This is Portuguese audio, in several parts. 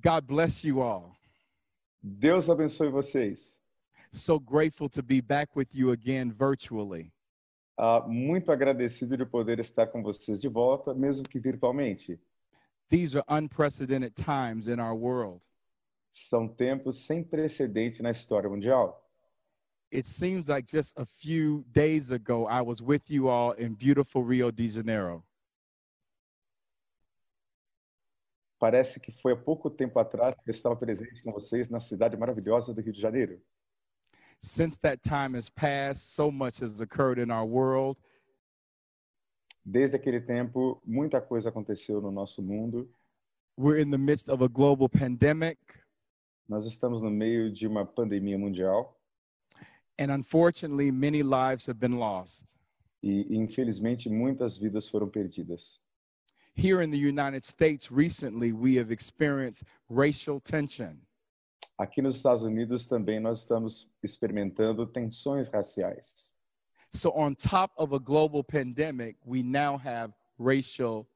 God bless you all. Deus abençoe vocês. So grateful to be back with you again virtually. Ah, muito agradecido de poder estar com vocês de volta, mesmo que virtualmente. These are unprecedented times in our world. São tempos sem precedente na história mundial. It seems like just a few days ago, I was with you all in beautiful Rio de Janeiro. Parece que foi há pouco tempo atrás que eu estava presente com vocês na cidade maravilhosa do Rio de Janeiro. Since that time has passed, so much has occurred in our world. Desde aquele tempo, muita coisa aconteceu no nosso mundo. We're in the midst of a global pandemic, Nós estamos no meio de uma pandemia mundial and unfortunately, many lives have been lost. e, infelizmente, muitas vidas foram perdidas. Here in the United States, recently, we have experienced racial tension. Aqui nos Estados Unidos também nós estamos experimentando tensões raciais. So, on top of a global pandemic, we now have racial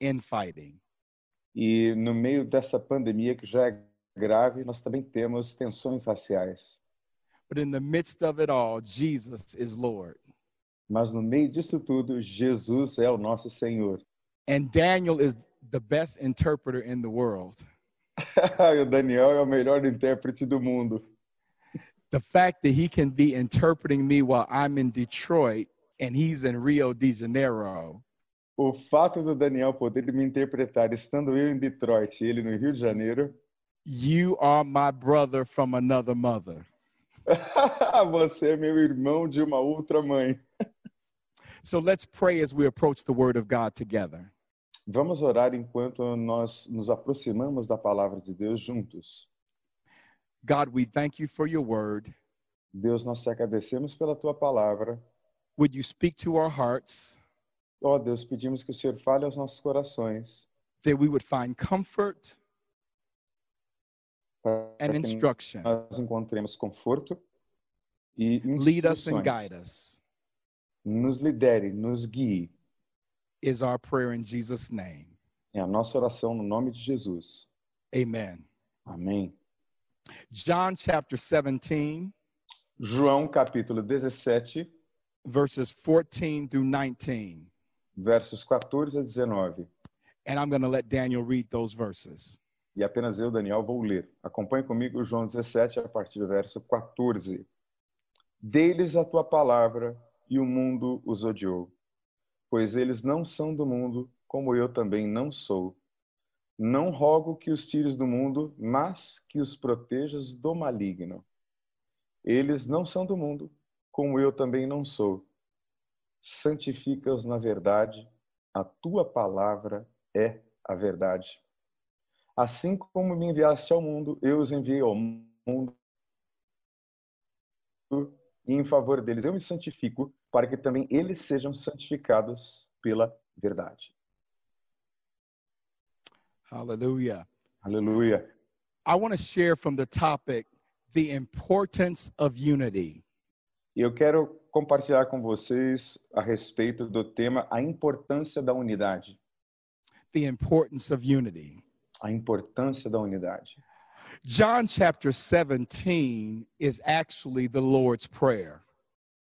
infighting. E no meio dessa pandemia que já é grave, nós também temos tensões raciais. But in the midst of it all, Jesus is Lord. Mas no meio disso tudo, Jesus é o nosso Senhor. And Daniel is the best interpreter in the world. Daniel é o melhor intérprete do mundo. The fact that he can be interpreting me while I'm in Detroit and he's in Rio de Janeiro O fato do Daniel poder me interpretar estando eu em Detroit e ele no Rio de Janeiro, You are my brother from another mother. você é meu irmão de uma outra mãe. So let's pray as we approach the word of God together. Vamos orar enquanto nós nos aproximamos da palavra de Deus juntos. God, we thank you for your word. Deus, nós te agradecemos pela tua palavra. Would you speak to our hearts Ó Deus, pedimos que o Senhor fale aos nossos corações that we would find comfort and instruction? nós encontremos conforto e Lead us and instruções. guide us, Nos lidere, nos guie. Is our prayer in Jesus' name. É a nossa oração no nome de Jesus. Amen. Amém. John chapter 17, João capítulo 17, verses 14 through 19. versos 14 a 19. And I'm going to let Daniel read those verses. E apenas eu, Daniel, vou ler. Acompanhe comigo João 17, a partir do verso 14. Deles a tua palavra, e o mundo os odiou. Pois eles não são do mundo, como eu também não sou. Não rogo que os tires do mundo, mas que os protejas do maligno. Eles não são do mundo, como eu também não sou. Santifica-os na verdade, a tua palavra é a verdade. Assim como me enviaste ao mundo, eu os enviei ao mundo. E em favor deles eu me santifico, para que também eles sejam santificados pela verdade. Hallelujah. Aleluia. I want to share from the topic the importance of unity. Eu quero compartilhar com vocês a respeito do tema a importância da unidade. The importance of unity. A importância da unidade. John chapter 17 is actually the Lord's Prayer.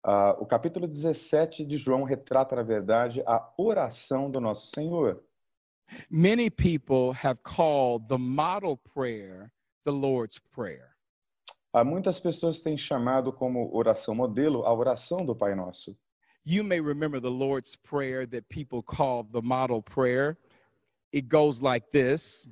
Ah, o capítulo 17 de João retrata, na verdade, a oração do nosso Senhor. Many people have called the model prayer the Lord's Prayer. Há muitas pessoas têm chamado como oração modelo a oração do Pai Nosso. You may remember the Lord's Prayer that people call the model prayer. It goes like this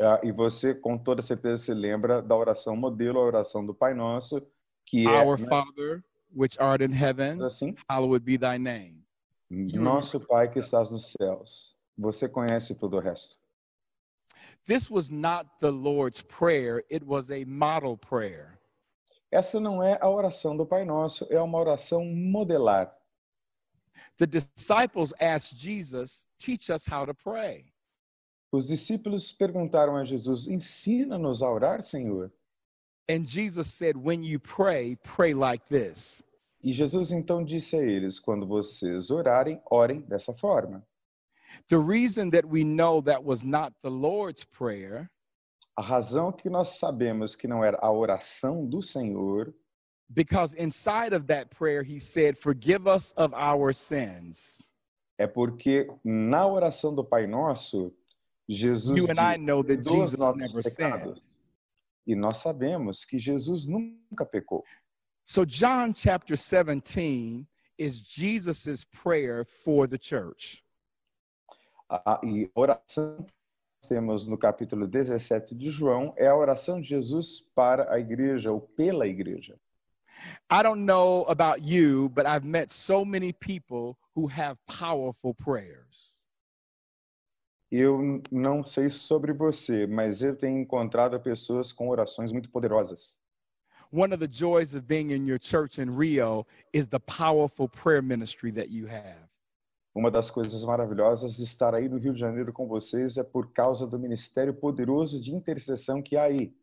Ah, e você, com toda certeza, se lembra da oração modelo, a oração do Pai Nosso, que é Our né, Father, which art in heaven, assim: hallowed be thy name. Nosso Pai que estás nos céus. Você conhece todo o resto. This was not the Lord's Prayer, it was a model prayer. Essa não é a oração do Pai Nosso, é uma oração modelar. The disciples asked Jesus, Teach us how to pray. Os discípulos perguntaram a Jesus: Ensina-nos a orar, Senhor. And Jesus said, When you pray, pray like this E Jesus então disse a eles: Quando vocês orarem, orem dessa forma. The reason that we know that was not the Lord's Prayer A razão que nós sabemos que não era a oração do Senhor, because inside of that prayer he said, Forgive us of our sins. é porque na oração do Pai Nosso, Jesus You and I know that "Perdoa os Jesus nossos never pecados." E nós sabemos que Jesus nunca pecou. So, John chapter 17 is Jesus' prayer for the church. A- E oração que temos no capítulo 17 de João é a oração de Jesus para a igreja ou pela igreja. I don't know about you, but I've met so many people who have powerful prayers. Eu não sei sobre você, mas eu tenho encontrado pessoas com orações muito poderosas. One of the joys of being in your church in Rio is the powerful prayer ministry that you have. Uma das coisas maravilhosas de estar aí no Rio de Janeiro com vocês é por causa do ministério poderoso de intercessão que há aí.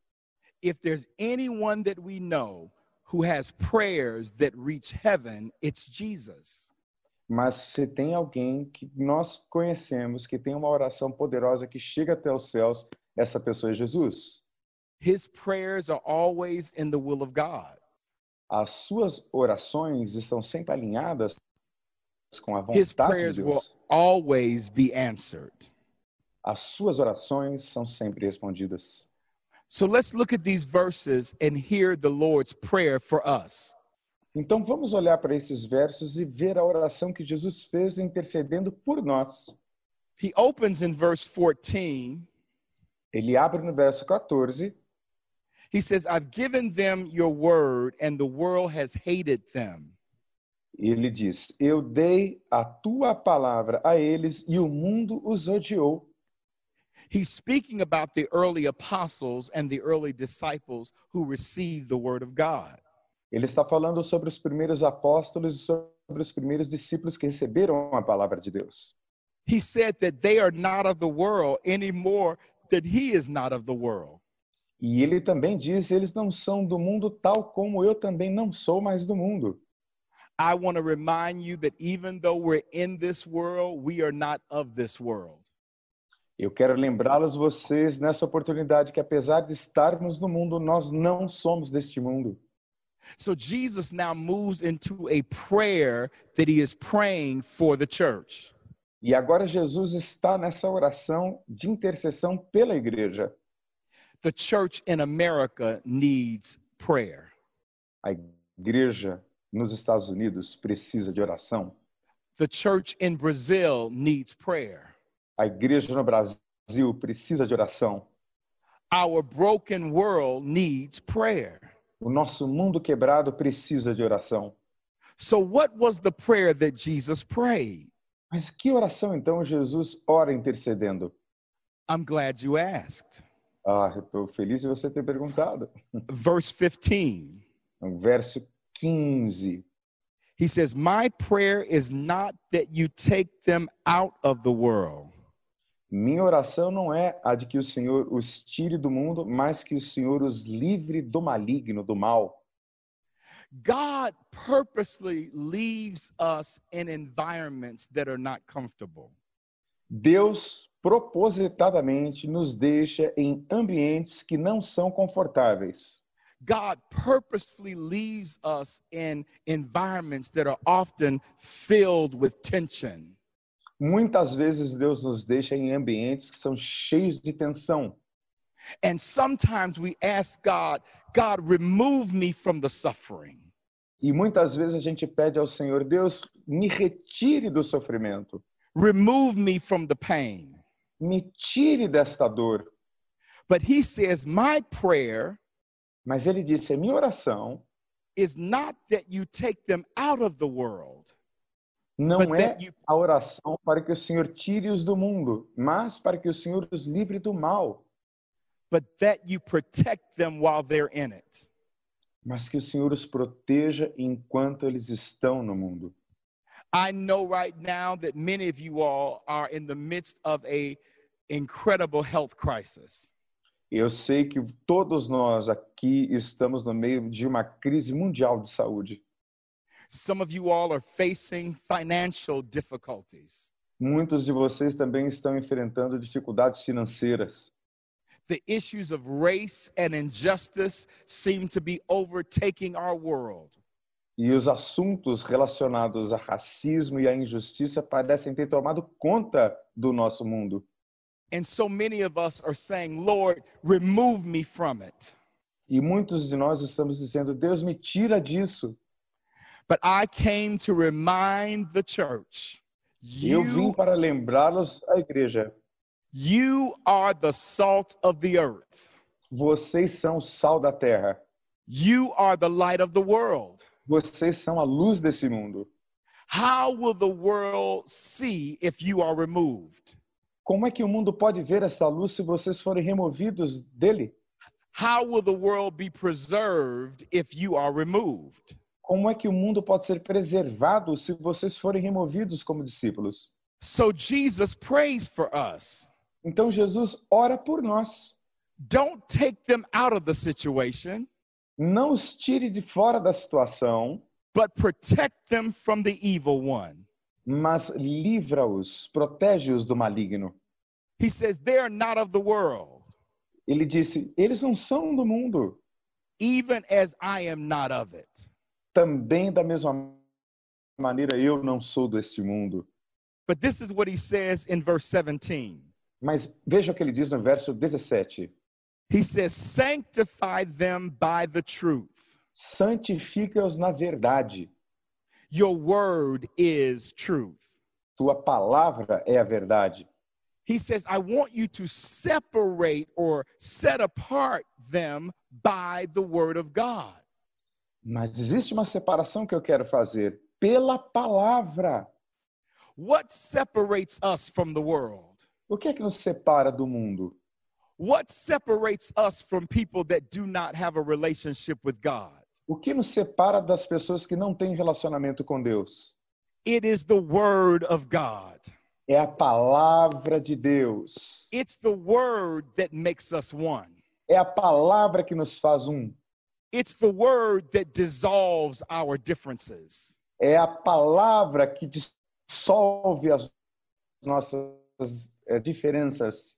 If there's anyone that we know who has prayers that reach heaven, it's Jesus. Mas se tem alguém que nós conhecemos que tem uma oração poderosa que chega até os céus, essa pessoa é Jesus. His prayers are always in the will of God. As suas orações estão sempre alinhadas com a His vontade prayers de will Deus. always be answered. As suas orações são sempre respondidas. So let's look at these verses and hear the Lord's prayer for us. Então vamos olhar para esses versos e ver a oração que Jesus fez intercedendo por nós. He opens in verse 14. Ele abre no verso 14 He says, I've given them your word, and the world has hated them. ele diz: Eu dei a tua palavra a eles e o mundo os odiou. He's speaking about the early apostles and the early disciples who received the word of God. Ele está falando sobre os primeiros apóstolos e sobre os primeiros discípulos que receberam a palavra de Deus. He said that they are not of the world any more that he is not of the world. E ele também diz: Eles não são do mundo, tal como eu também não sou mais do mundo. I want to remind you that even though we're in this world, we are not of this world. Eu quero lembrá-los vocês nessa oportunidade que apesar de estarmos no mundo, nós não somos deste mundo. So Jesus now moves into a prayer that he is praying for the church. E agora Jesus está nessa oração de intercessão pela igreja. The church in America needs prayer. A igreja nos Estados Unidos precisa de oração. The church in Brazil needs prayer. A igreja no Brasil precisa de oração. Our broken world needs prayer. O nosso mundo quebrado precisa de oração. So, what was the prayer that Jesus prayed? Mas que oração então Jesus ora intercedendo? I'm glad you asked. Ah, eu estou feliz de você ter perguntado. Verse 15, No verso 15, he says, My prayer is not that you take them out of the world, minha oração não é a de que o Senhor os tire do mundo, mas que o Senhor os livre do maligno, do mal. God purposely leaves us in environments that are not comfortable. Deus propositadamente nos deixa em ambientes que não são confortáveis. God purposely leaves us in environments that are often filled with tension. Muitas vezes Deus nos deixa em ambientes que são cheios de tensão. And sometimes we ask God, God, remove me from the suffering. E muitas vezes a gente pede ao Senhor, Deus, me retire do sofrimento, Remove me from the pain. me tire desta dor. But he says, My prayer Mas ele disse: a minha oração is not that you take them out of the world, não é a oração para que o Senhor tire-os do mundo, mas para que o Senhor os livre do mal, but that you protect them while they're in it. mas que o Senhor os proteja enquanto eles estão no mundo. I know right now that many of you all are in the midst of a incredible health crisis. Eu sei que todos nós aqui estamos no meio de uma crise mundial de saúde. Some of you all are facing financial difficulties. Muitos de vocês também estão enfrentando dificuldades financeiras. the issues of race and injustice seem to be overtaking our world. E os assuntos relacionados a racismo e a injustiça parecem ter tomado conta do nosso mundo. And so many of us are saying, Lord, remove me from it. E muitos de nós estamos dizendo: Deus me tira disso. But I came to remind the church Eu vim you, para lembrá-los à igreja. you are the salt of the earth, Vocês são o sal da terra. you are the light of the world. Vocês são a luz desse mundo. How will the world see if you are removed? Como é que o mundo pode ver essa luz se vocês forem removidos dele? How will the world be preserved if you are removed? Como é que o mundo pode ser preservado se vocês forem removidos como discípulos? So Jesus prays for us. Então Jesus ora por nós. Don't take them out of the situation, Não os tire de fora da situação, but protect them from the evil one. mas livra-os, protege-os do maligno. He says, They're not of the world, Ele disse: eles não são do mundo. even as I am not of it. Também da mesma maneira eu não sou deste mundo. But this is what he says in verse 17. Mas veja o que ele diz no verso 17: He says, Sanctify them by the truth. santifica-os na verdade. Your word is truth. Tua palavra é a verdade. He says, I want you to separate or set apart them by the word of God. Mas existe uma separação que eu quero fazer pela palavra. What separates us from the world? O que é que nos separa do mundo? What separates us from people that do not have a relationship with God? O que nos separa das pessoas que não têm relacionamento com Deus? It is the word of God. É a palavra de Deus. It's the word that makes us one. É a palavra que nos faz um. It's the word that dissolves our differences. É a palavra que dissolve as nossas eh, diferenças.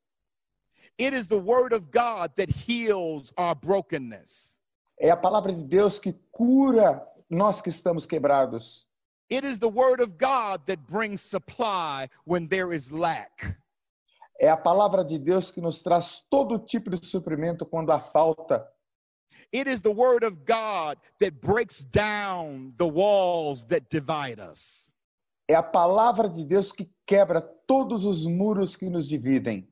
It is the word of God that heals our brokenness. É a palavra de Deus que cura nós que estamos quebrados. It is the word of God that brings supply when there is lack. É a palavra de Deus que nos traz todo tipo de suprimento quando há falta. It is the word of God that breaks down the walls that divide us. É a palavra de Deus que quebra todos os muros que nos dividem.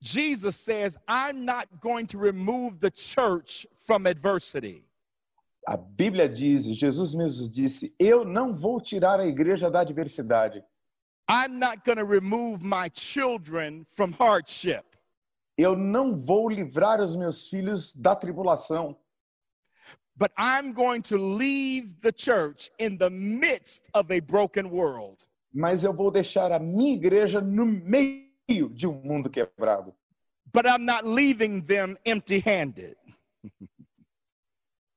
Jesus says, I'm not going to remove the church from adversity. A Bíblia diz, Jesus mesmo disse: Eu não vou tirar a igreja da adversidade. I'm not going to remove my children from hardship. Eu não vou livrar os meus filhos da tribulação. But I'm going to leave the church in the midst of a broken world. Mas eu vou deixar a minha igreja no meio de um mundo quebrado. But I'm not leaving them empty handed.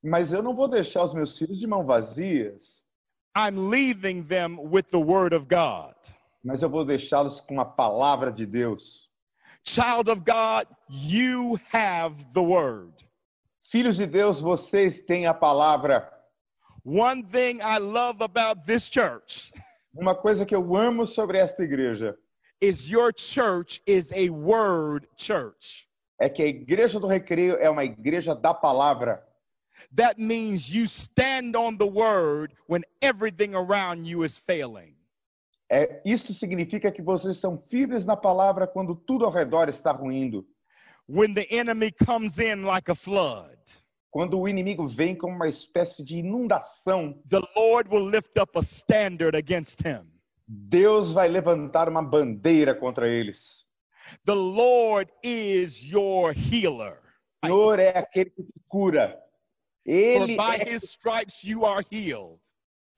Mas eu não vou deixar os meus filhos de mão vazias. I'm leaving them with the word of God. Mas eu vou deixá-los com a palavra de Deus. Child of God, you have the word. Filhos de Deus, vocês têm a palavra. One thing I love about this church Uma coisa que eu amo sobre esta igreja is your church is a word church. é que a igreja do recreio é uma igreja da palavra. That means you stand on the word when everything around you is failing. É, isso significa que vocês são firmes na palavra quando tudo ao redor está ruindo. When the enemy comes in like a flood, Quando o inimigo vem como uma espécie de inundação, the Lord will lift up a standard against him. Deus vai levantar uma bandeira contra eles. The Lord is your healer. O Senhor é aquele que te cura. For Ele by é his stripes you are healed.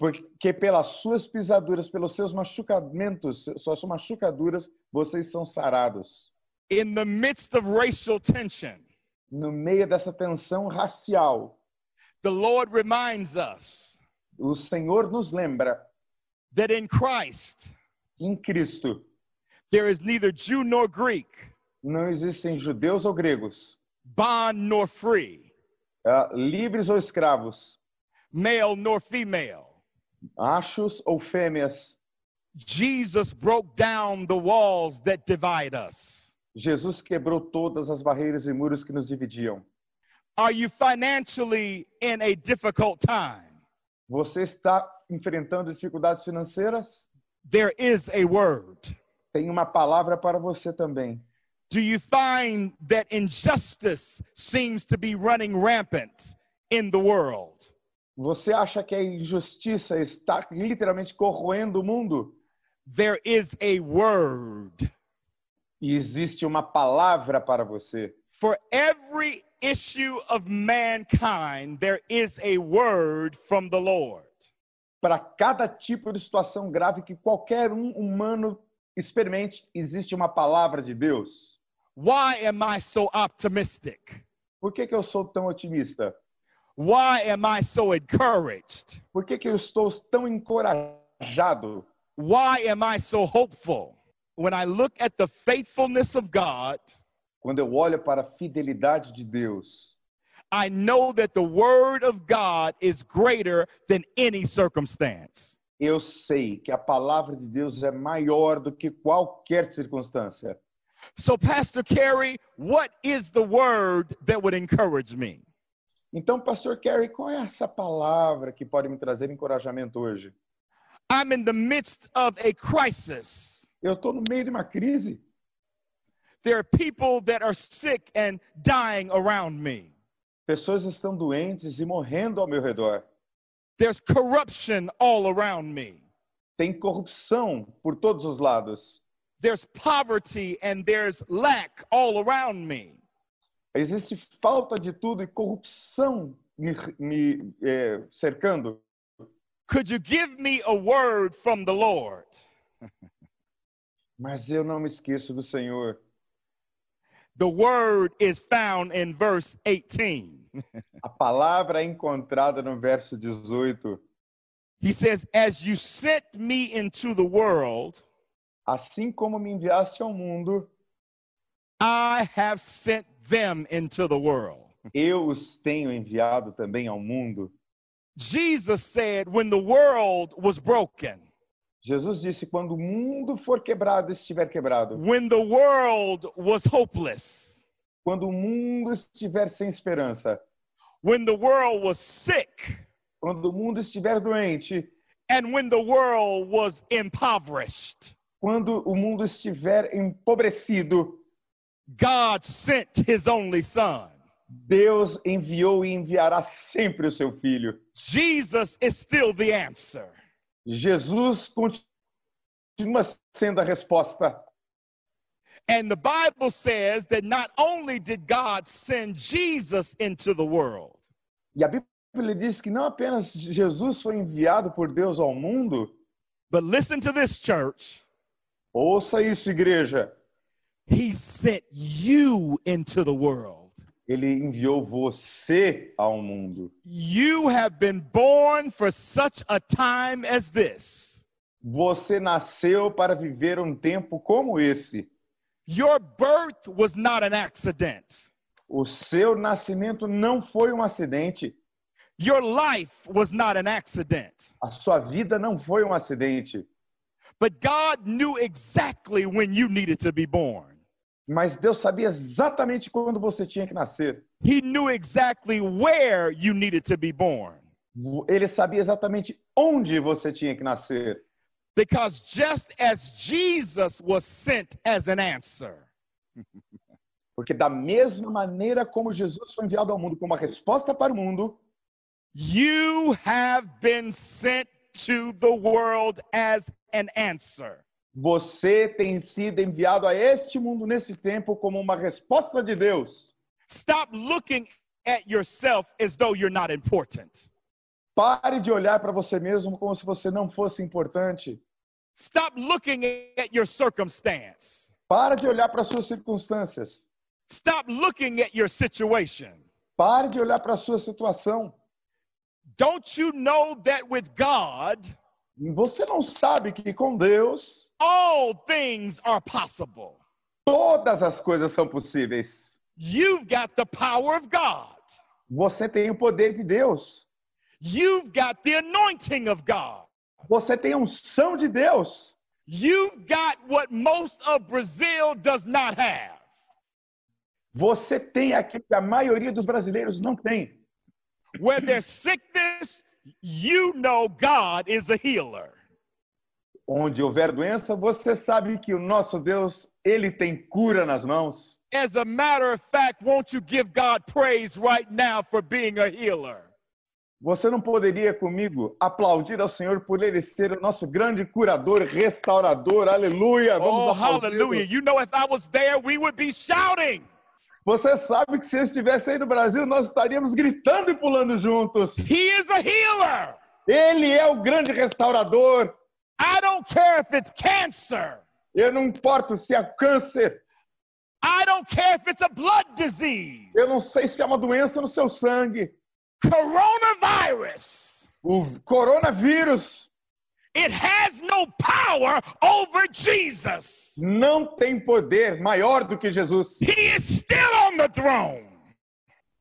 Porque pelas suas pisaduras, pelos seus machucamentos, suas machucaduras, vocês são sarados. In the midst of racial tension, No meio dessa tensão racial, the Lord reminds us o Senhor nos lembra that in Christ em Cristo there is neither Jew nor Greek, Não existem judeus ou gregos, bond nor free, ah, livres ou escravos, male nor female. Machos ou fêmeas. Jesus broke down the walls that divide us. Jesus quebrou todas as barreiras e muros que nos dividiam. Are you financially in a difficult time? Você está enfrentando dificuldades financeiras? There is a word. Tem uma palavra para você também. Do you find that injustice seems to be running rampant in the world? Você acha que a injustiça está literalmente corroendo o mundo? There is a word. E existe uma palavra para você. For every issue of mankind, there is a word from the Lord. Para cada tipo de situação grave que qualquer um humano experimente, existe uma palavra de Deus. Why am I so optimistic? Por que, que eu sou tão otimista? Why am I so encouraged? Por que, que eu estou tão encorajado? Why am I so hopeful? When I look at the faithfulness of God, Quando eu olho para a fidelidade de Deus, I know that the word of God is greater than any circumstance. eu sei que a palavra de Deus é maior do que qualquer circunstância. So, Pastor Carey, what is the word that would encourage me? Então, Pastor Kerry, qual é essa palavra que pode me trazer encorajamento hoje? I'm in the midst of a crisis. Eu estou no meio de uma crise. There are people that are sick and dying around me. Pessoas estão doentes e morrendo ao meu redor. There's corruption all around me. Tem corrupção por todos os lados. There's poverty and there's lack all around me. Existe falta de tudo e corrupção me, me eh, cercando. Could you give me a word from the Lord? Mas eu não me esqueço do Senhor. The word is found in verse 18. A palavra é encontrada no verso 18. He says, As you sent me into the world, Assim como me enviaste ao mundo, I have sent them into the world. eu os tenho enviado também ao mundo. Jesus said, When the world was broken, Jesus disse: quando o mundo for quebrado, estiver quebrado, when the world was hopeless, quando o mundo estiver sem esperança, when the world was sick, quando o mundo estiver doente, and when the world was impoverished, quando o mundo estiver empobrecido, God sent his only son. Deus enviou e enviará sempre o seu filho. Jesus is still the answer. Jesus continua sendo a resposta. And the Bible says that not only did God send Jesus into the world, E a Bíblia diz que não apenas Jesus foi enviado por Deus ao mundo, but listen to this, church. ouça isso, igreja. He sent you into the world. Ele enviou você ao mundo. You have been born for such a time as this. Você nasceu para viver um tempo como esse. Your birth was not an accident. O seu nascimento não foi um acidente. Your life was not an accident. A sua vida não foi um acidente. But God knew exactly when you needed to be born. Mas Deus sabia exatamente quando você tinha que nascer. He knew exactly where you needed to be born. Ele sabia exatamente onde você tinha que nascer. Because just as Jesus was sent as an answer, Porque da mesma maneira como Jesus foi enviado ao mundo como uma resposta para o mundo, you have been sent to the world as an answer. Você tem sido enviado a este mundo nesse tempo como uma resposta de Deus. Stop looking at yourself as though you're not important. Pare de olhar para você mesmo como se você não fosse importante. Stop looking at your circumstance. Pare de olhar para suas circunstâncias. Stop looking at your situation. Pare de olhar para sua situação. Don't you know that with God, Você não sabe que com Deus all things are possible? todas as coisas são possíveis. You've got the power of God. Você tem o poder de Deus. You've got the anointing of God. Você tem a unção de Deus. You've got what most of Brazil does not have. Você tem aquilo que a maioria dos brasileiros não tem. Where there's sickness, you know God is a healer. Onde houver doença, você sabe que o nosso Deus, ele tem cura nas mãos. As a matter of fact, won't you give God praise right now for being a healer? Você não poderia comigo aplaudir ao Senhor por ele ser o nosso grande curador, restaurador. Aleluia! Oh, Vamos aplaudi-lo. hallelujah. You know, if I was there, we would be shouting. Você sabe que se eu estivesse aí no Brasil, nós estaríamos gritando e pulando juntos. He is a healer. Ele é o grande restaurador. I don't care if it's cancer. Eu não importo se é câncer, I don't care if it's a blood disease. eu não sei se é uma doença no seu sangue. Coronavirus. O coronavírus It has no power over Jesus. não tem poder maior do que Jesus. He is still on the throne.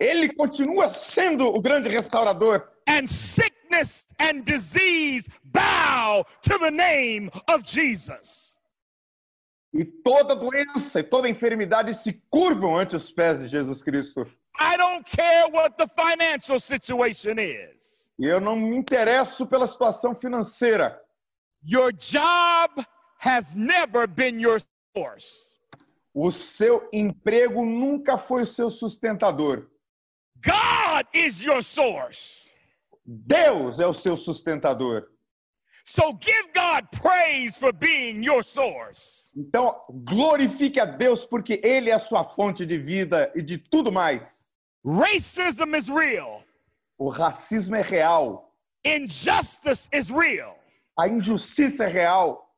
Ele continua sendo o grande restaurador. And sickness and disease bow to the name of Jesus. E toda doença e toda enfermidade se curvam ante os pés de Jesus Cristo. I don't care what the financial situation is. E eu não me interesso pela situação financeira. Your job has never been your source. O seu emprego nunca foi o seu sustentador. God is your source. Deus é o seu sustentador. So give God praise for being your source. Então, glorifique a Deus porque Ele é a sua fonte de vida e de tudo mais. Racism is real. O racismo é real. Injustice is real. A injustiça é real.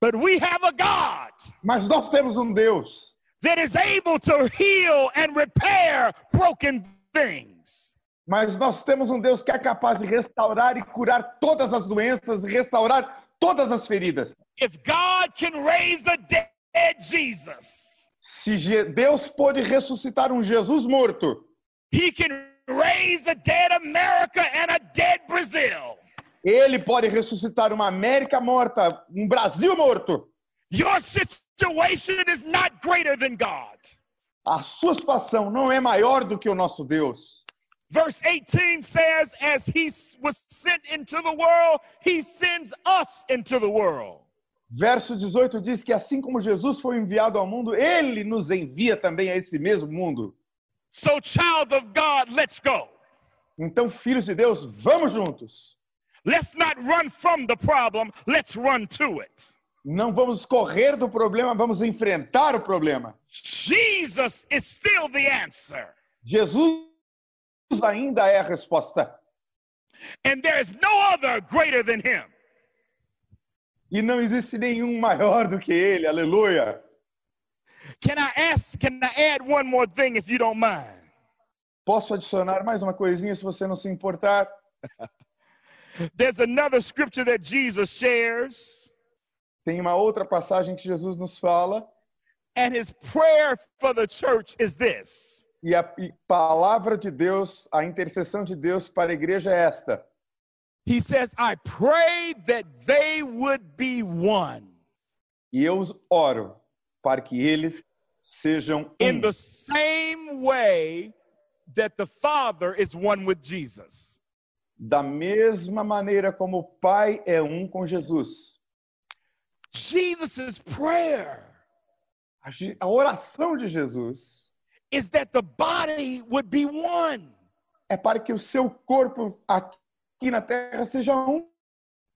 But we have a God Mas nós temos um Deus that is able to heal and repair broken things. Mas nós temos um Deus que é capaz de restaurar e curar todas as doenças, restaurar todas as feridas. If God can raise a dead Jesus, Se Deus pôde ressuscitar um Jesus morto, He can raise a dead America and a dead Brazil. Ele pode ressuscitar uma América morta, um Brasil morto. Your situation is not greater than God. A sua situação não é maior do que o nosso Deus. Verse 18 says, As he was sent into the world, he sends us into the world. Verso 18 diz que assim como Jesus foi enviado ao mundo, ele nos envia também a esse mesmo mundo. So, child of God, let's go. Então, filhos de Deus, vamos juntos. Let's not run from the problem, let's run to it. Não vamos correr do problema, vamos enfrentar o problema. Jesus is still the answer. Jesus ainda é a resposta. And there is no other greater than him. E não existe nenhum maior do que ele. Aleluia. Can I ask, can I add one more thing if you don't mind? Posso adicionar mais uma coisinha se você não se importar? There's another scripture that Jesus shares, Tem uma outra passagem que Jesus nos fala. and his prayer for the church is this E a palavra de Deus, a intercessão de Deus para a igreja é esta. He says, I pray that they would be one E eu oro para que eles sejam in um, the same way that the Father is one with Jesus. da mesma maneira como o Pai é um com Jesus. Jesus' prayer A oração de Jesus is that the body would be one. é para que o seu corpo aqui na terra seja um.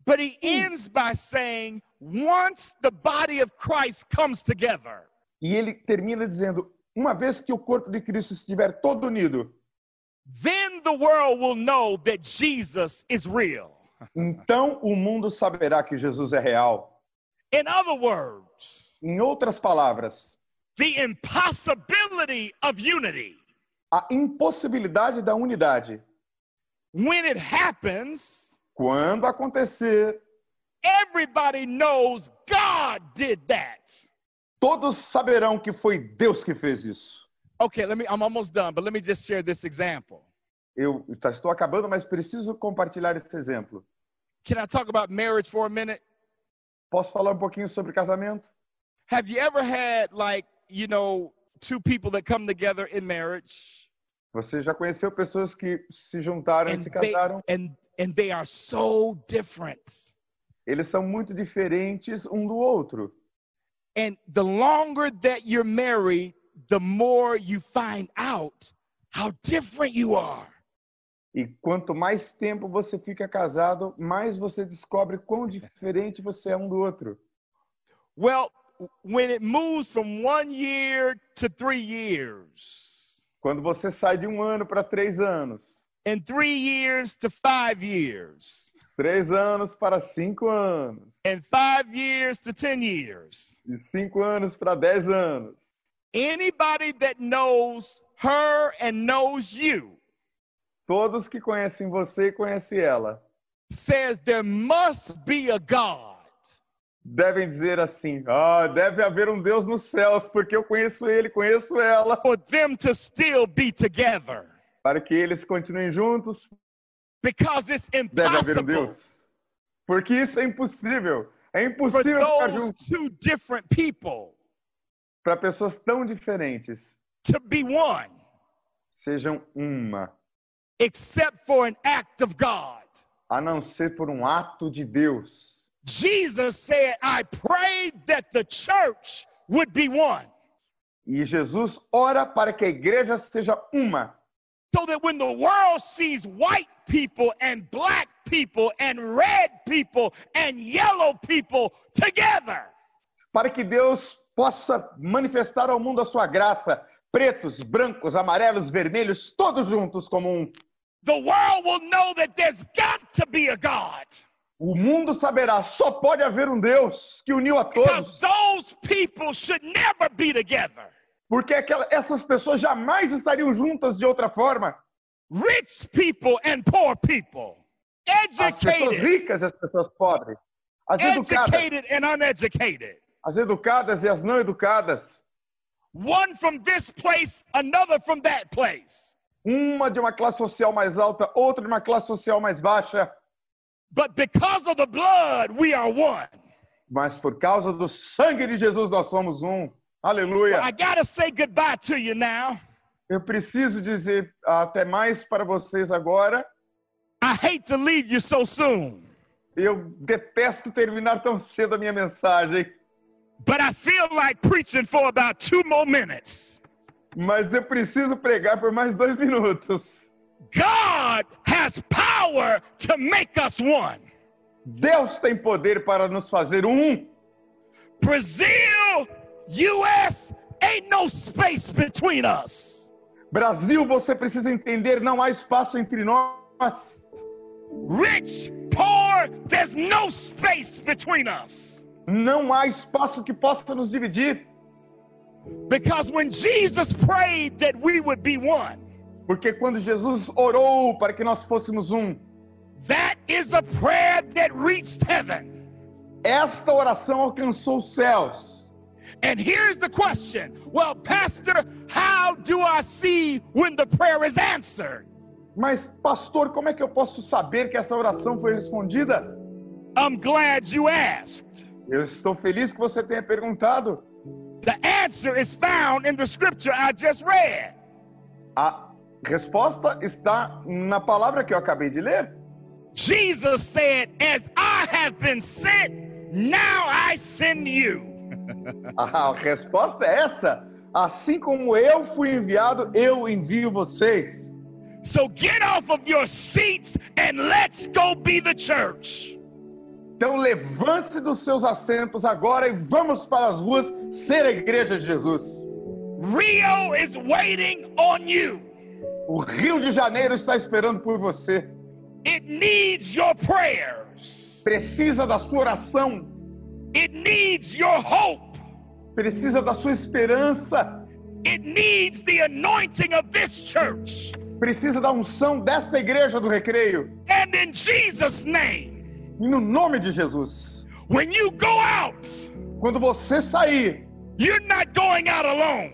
But he ends by saying, once the body of Christ comes together, E ele termina dizendo: uma vez que o corpo de Cristo estiver todo unido, then the world will know that Jesus is real. então o mundo saberá que Jesus é real. In other words, Em outras palavras, the impossibility of unity, a impossibilidade da unidade, when it happens, quando acontecer, everybody knows God did that. todos saberão que foi Deus que fez isso. Okay, let me I'm almost done, but let me just share this example. Eu tá, estou acabando, mas preciso compartilhar esse exemplo. Can I talk about marriage for a minute? Posso falar um pouquinho sobre casamento? Have you ever had like, you know, two people that come together in marriage Você já conheceu pessoas que se juntaram e and se they, casaram? and and they are so different. Eles são muito diferentes um do outro. And the longer that you're married, the more you find out how different you are. E quanto mais tempo você fica casado, mais você descobre quão diferente você é um do outro. Well, when it moves from one year to three years, Quando você sai de um ano para três anos, and three years to five years, três anos para cinco anos, and five years to 10 years, e cinco anos para dez anos, anybody that knows her and knows you todos que conhecem você conhecem ela says there must be a God. devem dizer assim: Ah, deve haver um Deus nos céus, porque eu conheço ele, conheço ela, For them to still be together para que eles continuem juntos. because it's Deve haver um impossible Deus, porque isso é impossível. É for impossível ficar those junto two different people para pessoas tão diferentes. to be one Sejam uma, except for an act of God. a não ser por um ato de Deus. Jesus said, I prayed that the church would be one. E Jesus ora para que a igreja seja uma, So that when the world sees white people and black people and red people and yellow people together, para que Deus possa manifestar ao mundo a sua graça, pretos, brancos, amarelos, vermelhos, todos juntos como um. the world will know that there's got to be a God. O mundo saberá, só pode haver um Deus que uniu a todos, those people should never be together. porque aquela, essas pessoas jamais estariam juntas de outra forma. Rich people and poor people, As pessoas educated, ricas e as pessoas pobres, as educadas, educated and uneducated. as educadas e as não educadas, One from this place, another from that place. uma de uma classe social mais alta, outra de uma classe social mais baixa, But because of the blood, we are one. mas por causa do sangue de Jesus nós somos um. Aleluia. I got to say goodbye to you now. Eu preciso dizer até mais para vocês agora. I hate to leave you so soon, Eu detesto terminar tão cedo a minha mensagem, but I feel like preaching for about two more minutes. mas eu preciso pregar por mais dois minutos. God has power to make us one. Deus tem poder para nos fazer um. Brazil, US, ain't no space between us. Brasil, você precisa entender, não há espaço entre nós. Rich, poor, there's no space between us. Não há espaço que possa nos dividir. Because when Jesus prayed that we would be one, Porque quando Jesus orou para que nós fôssemos um, that is a prayer that reached heaven. esta oração alcançou os céus. And here's the question Well, Pastor, how do I see when the prayer is answered? Mas, pastor, como é que eu posso saber que essa oração foi respondida? I'm glad you asked. Eu estou feliz que você tenha perguntado. The answer is found in the scripture I just read. A resposta está na palavra que eu acabei de ler. Jesus said, As I have been sent, now I send you. A resposta é essa. Assim como eu fui enviado, eu envio vocês. So get off of your seats and let's go be the church. Então levante-se dos seus assentos agora e vamos para as ruas ser a igreja de Jesus. Rio is waiting on you. O Rio de Janeiro está esperando por você. It needs your prayers, Precisa da sua oração, it needs your hope, precisa da sua esperança, it needs the anointing of this church. precisa da unção desta igreja do recreio. And in Jesus' name, E no nome de Jesus, when you go out, quando você sair, You're not going out alone,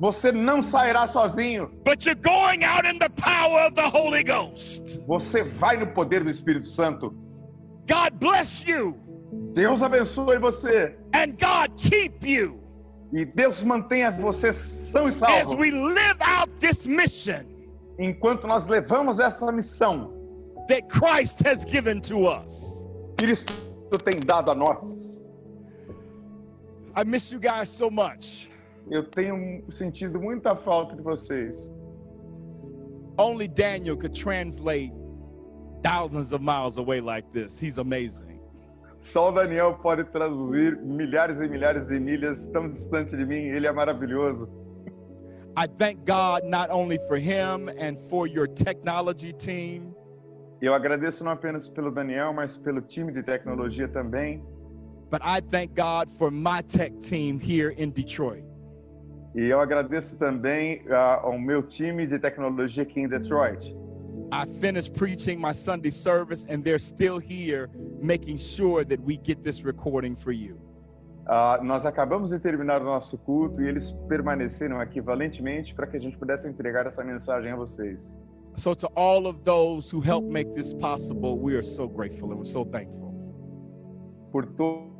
Você não sairá sozinho. but you're going out in the power of the Holy Ghost. Você vai no poder do Espírito Santo. God bless you Deus abençoe você. and God keep you E Deus mantenha você são e as salvo. we live out this mission Enquanto nós levamos essa missão, that Christ has given to us. Cristo tem dado a nós. I miss you guys so much. Eu tenho sentido muita falta de vocês. Only Daniel could translate thousands of miles away like this. He's amazing. Só o Daniel pode traduzir milhares e milhares de milhas tão distante de mim. Ele é maravilhoso. I thank God not only for him and for your technology team, Eu agradeço não apenas pelo Daniel, mas pelo time de tecnologia também. but I thank God for my tech team here in Detroit. E eu agradeço também ah, ao meu time de tecnologia aqui em Detroit. I finished preaching my Sunday service, and they're still here making sure that we get this recording for you. Ah, nós acabamos de terminar o nosso culto e eles permaneceram aqui valentemente para que a gente pudesse entregar essa mensagem a vocês. So, to all of those who helped make this possible, we are so grateful and we're so thankful. Por to-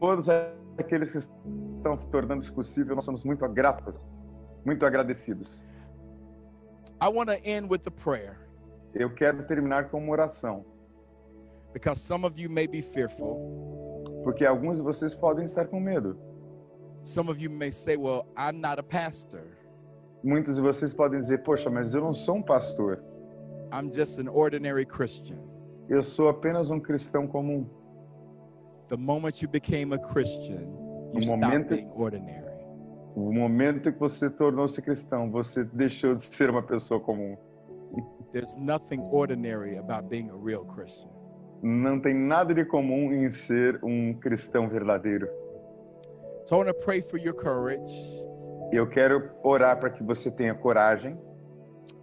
todos aqueles que estão tornando isso possível, nós somos muito gratos, muito agradecidos. I want to end with a prayer Eu quero terminar com uma oração, because some of you may be fearful. porque alguns de vocês podem estar com medo. Some of you may say, Well, I'm not a pastor, Muitos de vocês podem dizer: Poxa, mas eu não sou um pastor. I'm just an ordinary Christian. Eu sou apenas um cristão comum. The moment you became a Christian, you stopped momento- being ordinary. No momento que você tornou-se cristão, você deixou de ser uma pessoa comum. There's nothing ordinary about being a real Christian. Não tem nada de comum em ser um cristão verdadeiro. So I want to pray for your courage Eu quero orar para que você tenha coragem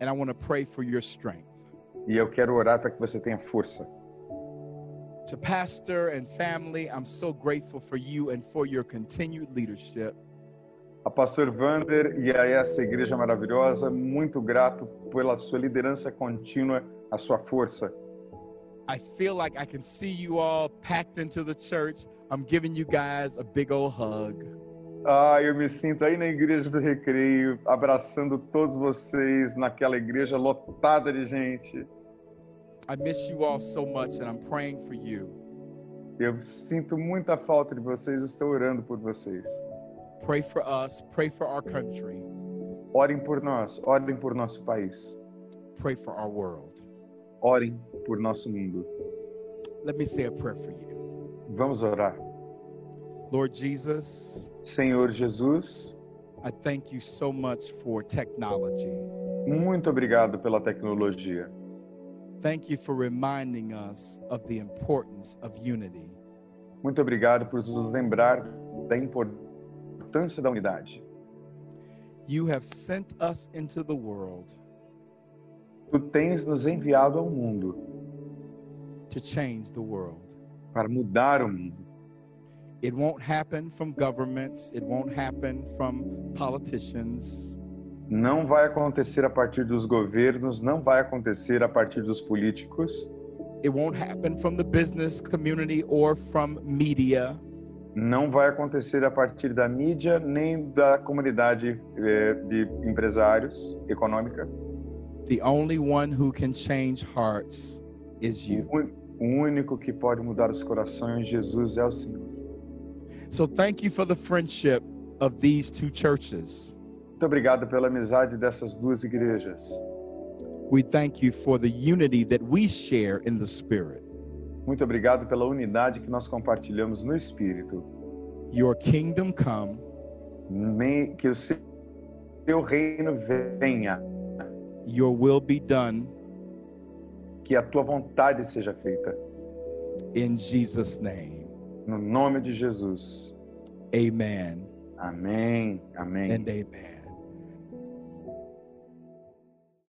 and I want to pray for your strength. E eu quero orar para que você tenha força. To pastor and family, I'm so grateful for you and for your continued leadership. A pastor Vander e a essa igreja maravilhosa, muito grato pela sua liderança contínua, a sua força. I feel like I can see you all packed into the church. I'm giving you guys a big old hug. Ah, eu me sinto aí na igreja do Recreio, abraçando todos vocês naquela igreja lotada de gente. I miss you all so much and I'm praying for you. Eu sinto muita falta de vocês, estou orando por vocês. Pray for us, pray for our country, Orem por nós, orem por nosso país, pray for our world. orem por nosso mundo. Let me say a prayer for you. Vamos orar. Lord Jesus, Senhor Jesus, I thank you so much for technology. muito obrigado pela tecnologia. Thank you for reminding us of the importance of unity. Muito obrigado por nos lembrar da importância da unidade. You have sent us into the world Tu tens nos enviado ao mundo to change the world. para mudar o mundo. It won't happen from governments, it won't happen from politicians. Não vai acontecer a partir dos governos, não vai acontecer a partir dos políticos, It won't happen from the business community or from media. não vai acontecer a partir da mídia nem da comunidade eh, de empresários econômica. The only one who can change hearts is you. O o único que pode mudar os corações, Jesus é o Senhor. So thank you for the friendship of these two churches. Muito obrigado pela amizade dessas duas igrejas. We thank you for the unity that we share in the Spirit. Muito obrigado pela unidade que nós compartilhamos no Espírito. Your kingdom come, Nem- Que o seu seu reino venha, your will be done que a tua vontade seja feita. in Jesus' name. No nome de Jesus. Amen Amém. Amém. and amen.